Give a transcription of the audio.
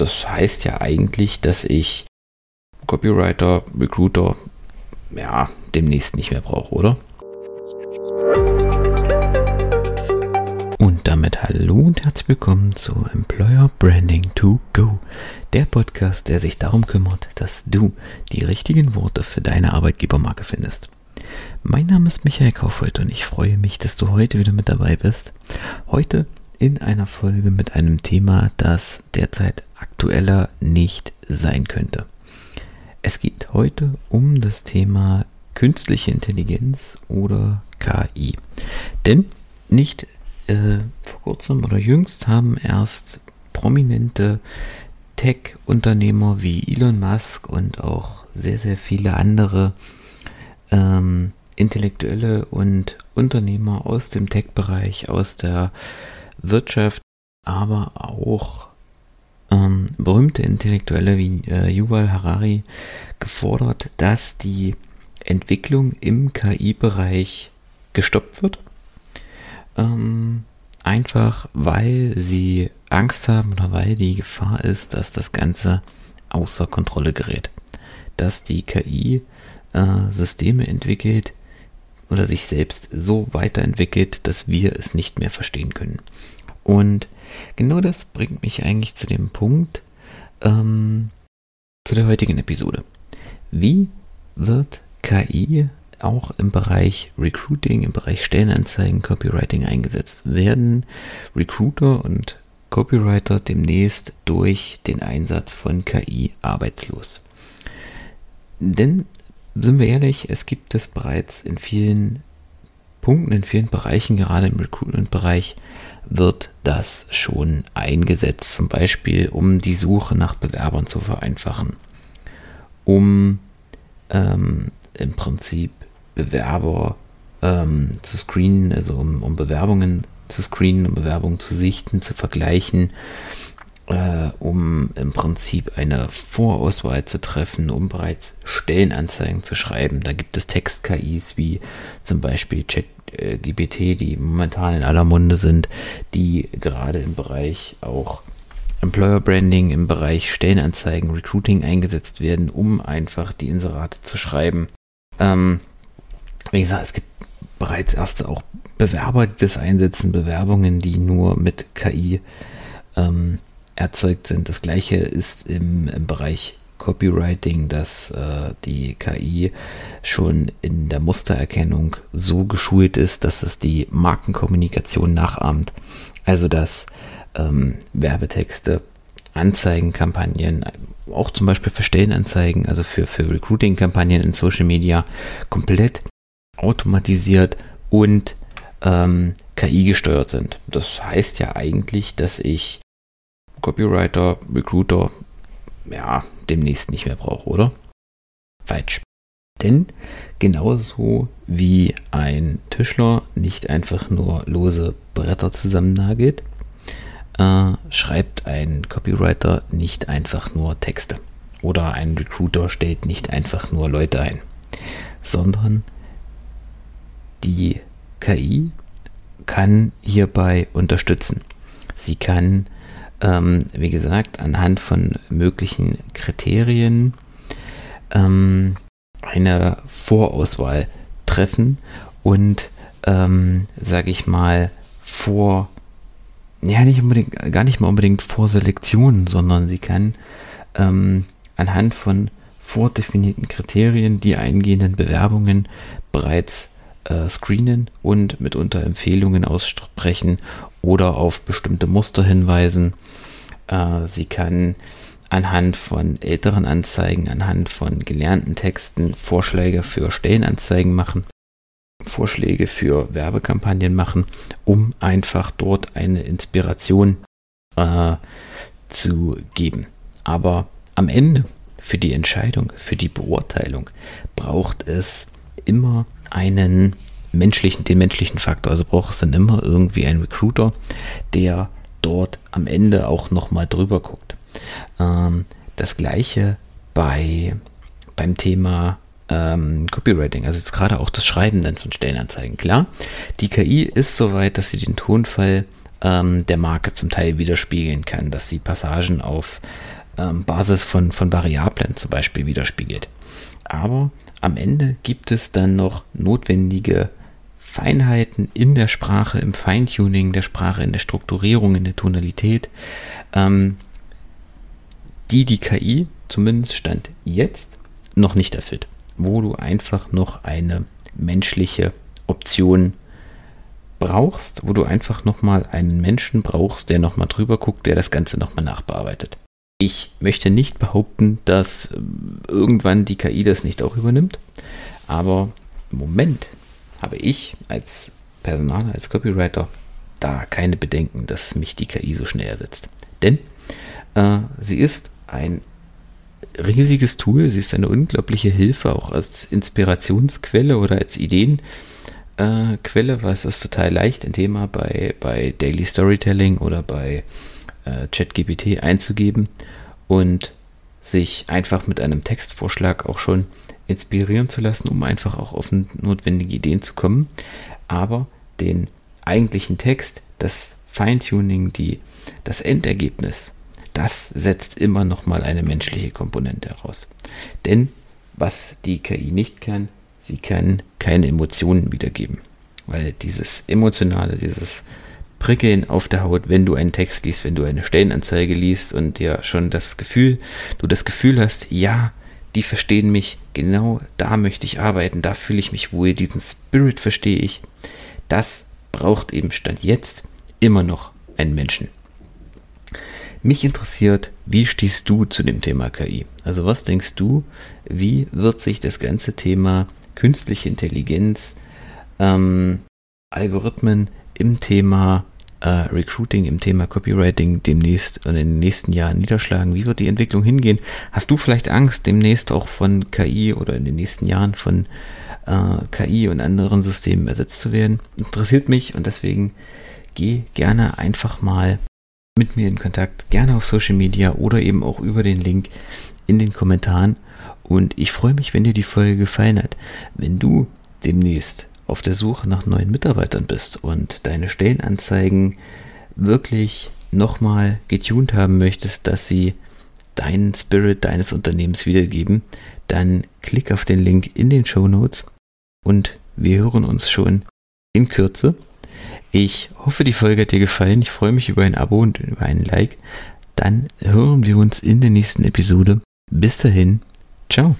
Das heißt ja eigentlich, dass ich Copywriter, Recruiter, ja, demnächst nicht mehr brauche, oder? Und damit hallo und herzlich willkommen zu Employer Branding to Go, der Podcast, der sich darum kümmert, dass du die richtigen Worte für deine Arbeitgebermarke findest. Mein Name ist Michael Kaufhold und ich freue mich, dass du heute wieder mit dabei bist. Heute in einer Folge mit einem Thema, das derzeit aktueller nicht sein könnte. Es geht heute um das Thema künstliche Intelligenz oder KI. Denn nicht äh, vor kurzem oder jüngst haben erst prominente Tech-Unternehmer wie Elon Musk und auch sehr, sehr viele andere ähm, Intellektuelle und Unternehmer aus dem Tech-Bereich, aus der Wirtschaft, aber auch berühmte Intellektuelle wie äh, Yuval Harari gefordert, dass die Entwicklung im KI-Bereich gestoppt wird. Ähm, einfach weil sie Angst haben oder weil die Gefahr ist, dass das Ganze außer Kontrolle gerät. Dass die KI äh, Systeme entwickelt, oder sich selbst so weiterentwickelt, dass wir es nicht mehr verstehen können. Und genau das bringt mich eigentlich zu dem Punkt, ähm, zu der heutigen Episode. Wie wird KI auch im Bereich Recruiting, im Bereich Stellenanzeigen, Copywriting eingesetzt? Werden Recruiter und Copywriter demnächst durch den Einsatz von KI arbeitslos? Denn sind wir ehrlich, es gibt es bereits in vielen Punkten, in vielen Bereichen, gerade im Recruitment-Bereich, wird das schon eingesetzt. Zum Beispiel, um die Suche nach Bewerbern zu vereinfachen. Um ähm, im Prinzip Bewerber ähm, zu screenen, also um, um Bewerbungen zu screenen, um Bewerbungen zu sichten, zu vergleichen, äh, um im Prinzip eine Vorauswahl zu treffen, um bereits Stellenanzeigen zu schreiben. Da gibt es Text-KIs wie zum Beispiel ChatGPT, die momentan in aller Munde sind, die gerade im Bereich auch Employer Branding, im Bereich Stellenanzeigen, Recruiting eingesetzt werden, um einfach die Inserate zu schreiben. Ähm, wie gesagt, es gibt bereits erste auch Bewerber, die das einsetzen, Bewerbungen, die nur mit KI ähm, erzeugt sind. Das gleiche ist im, im Bereich Copywriting, dass äh, die KI schon in der Mustererkennung so geschult ist, dass es die Markenkommunikation nachahmt. Also dass ähm, Werbetexte, Anzeigenkampagnen, auch zum Beispiel für Stellenanzeigen, also für, für Recruiting-Kampagnen in Social Media, komplett automatisiert und ähm, KI gesteuert sind. Das heißt ja eigentlich, dass ich Copywriter, Recruiter, ja, demnächst nicht mehr brauche, oder? Falsch. Denn genauso wie ein Tischler nicht einfach nur lose Bretter zusammennagelt, äh, schreibt ein Copywriter nicht einfach nur Texte. Oder ein Recruiter stellt nicht einfach nur Leute ein, sondern die KI kann hierbei unterstützen. Sie kann ähm, wie gesagt, anhand von möglichen Kriterien ähm, eine Vorauswahl treffen und, ähm, sage ich mal, vor, ja, nicht unbedingt, gar nicht mal unbedingt vor Selektionen, sondern sie kann ähm, anhand von vordefinierten Kriterien die eingehenden Bewerbungen bereits äh, screenen und mitunter Empfehlungen aussprechen oder auf bestimmte Muster hinweisen. Äh, sie kann anhand von älteren Anzeigen, anhand von gelernten Texten Vorschläge für Stellenanzeigen machen, Vorschläge für Werbekampagnen machen, um einfach dort eine Inspiration äh, zu geben. Aber am Ende für die Entscheidung, für die Beurteilung braucht es immer einen menschlichen, den menschlichen Faktor. Also braucht es dann immer irgendwie einen Recruiter, der dort am Ende auch nochmal drüber guckt. Ähm, das gleiche bei, beim Thema ähm, Copywriting, also jetzt gerade auch das Schreiben dann von Stellenanzeigen. Klar, die KI ist soweit, dass sie den Tonfall ähm, der Marke zum Teil widerspiegeln kann, dass sie Passagen auf ähm, Basis von, von Variablen zum Beispiel widerspiegelt. Aber am Ende gibt es dann noch notwendige Feinheiten in der Sprache, im Feintuning der Sprache, in der Strukturierung, in der Tonalität, ähm, die die KI, zumindest Stand jetzt, noch nicht erfüllt. Wo du einfach noch eine menschliche Option brauchst, wo du einfach nochmal einen Menschen brauchst, der nochmal drüber guckt, der das Ganze nochmal nachbearbeitet. Ich möchte nicht behaupten, dass äh, irgendwann die KI das nicht auch übernimmt, aber im Moment habe ich als Personaler, als Copywriter da keine Bedenken, dass mich die KI so schnell ersetzt. Denn äh, sie ist ein riesiges Tool, sie ist eine unglaubliche Hilfe, auch als Inspirationsquelle oder als Ideen äh, weil es ist total leicht, ein Thema bei, bei Daily Storytelling oder bei äh, ChatGPT einzugeben und sich einfach mit einem Textvorschlag auch schon inspirieren zu lassen, um einfach auch auf notwendige Ideen zu kommen. Aber den eigentlichen Text, das Feintuning, die, das Endergebnis, das setzt immer noch mal eine menschliche Komponente heraus. Denn was die KI nicht kann, sie kann keine Emotionen wiedergeben. Weil dieses Emotionale, dieses Prickeln auf der Haut, wenn du einen Text liest, wenn du eine Stellenanzeige liest und dir schon das Gefühl, du das Gefühl hast, ja, die verstehen mich, genau da möchte ich arbeiten, da fühle ich mich wohl, diesen Spirit verstehe ich. Das braucht eben Stand jetzt immer noch einen Menschen. Mich interessiert, wie stehst du zu dem Thema KI? Also was denkst du, wie wird sich das ganze Thema künstliche Intelligenz, ähm, Algorithmen im Thema Recruiting, im Thema Copywriting demnächst und in den nächsten Jahren niederschlagen? Wie wird die Entwicklung hingehen? Hast du vielleicht Angst, demnächst auch von KI oder in den nächsten Jahren von äh, KI und anderen Systemen ersetzt zu werden? Interessiert mich und deswegen geh gerne einfach mal mit mir in Kontakt, gerne auf Social Media oder eben auch über den Link in den Kommentaren und ich freue mich, wenn dir die Folge gefallen hat. Wenn du demnächst auf der Suche nach neuen Mitarbeitern bist und deine Stellenanzeigen wirklich nochmal getuned haben möchtest, dass sie deinen Spirit deines Unternehmens wiedergeben, dann klick auf den Link in den Show Notes und wir hören uns schon in Kürze. Ich hoffe, die Folge hat dir gefallen. Ich freue mich über ein Abo und über einen Like. Dann hören wir uns in der nächsten Episode. Bis dahin, Ciao.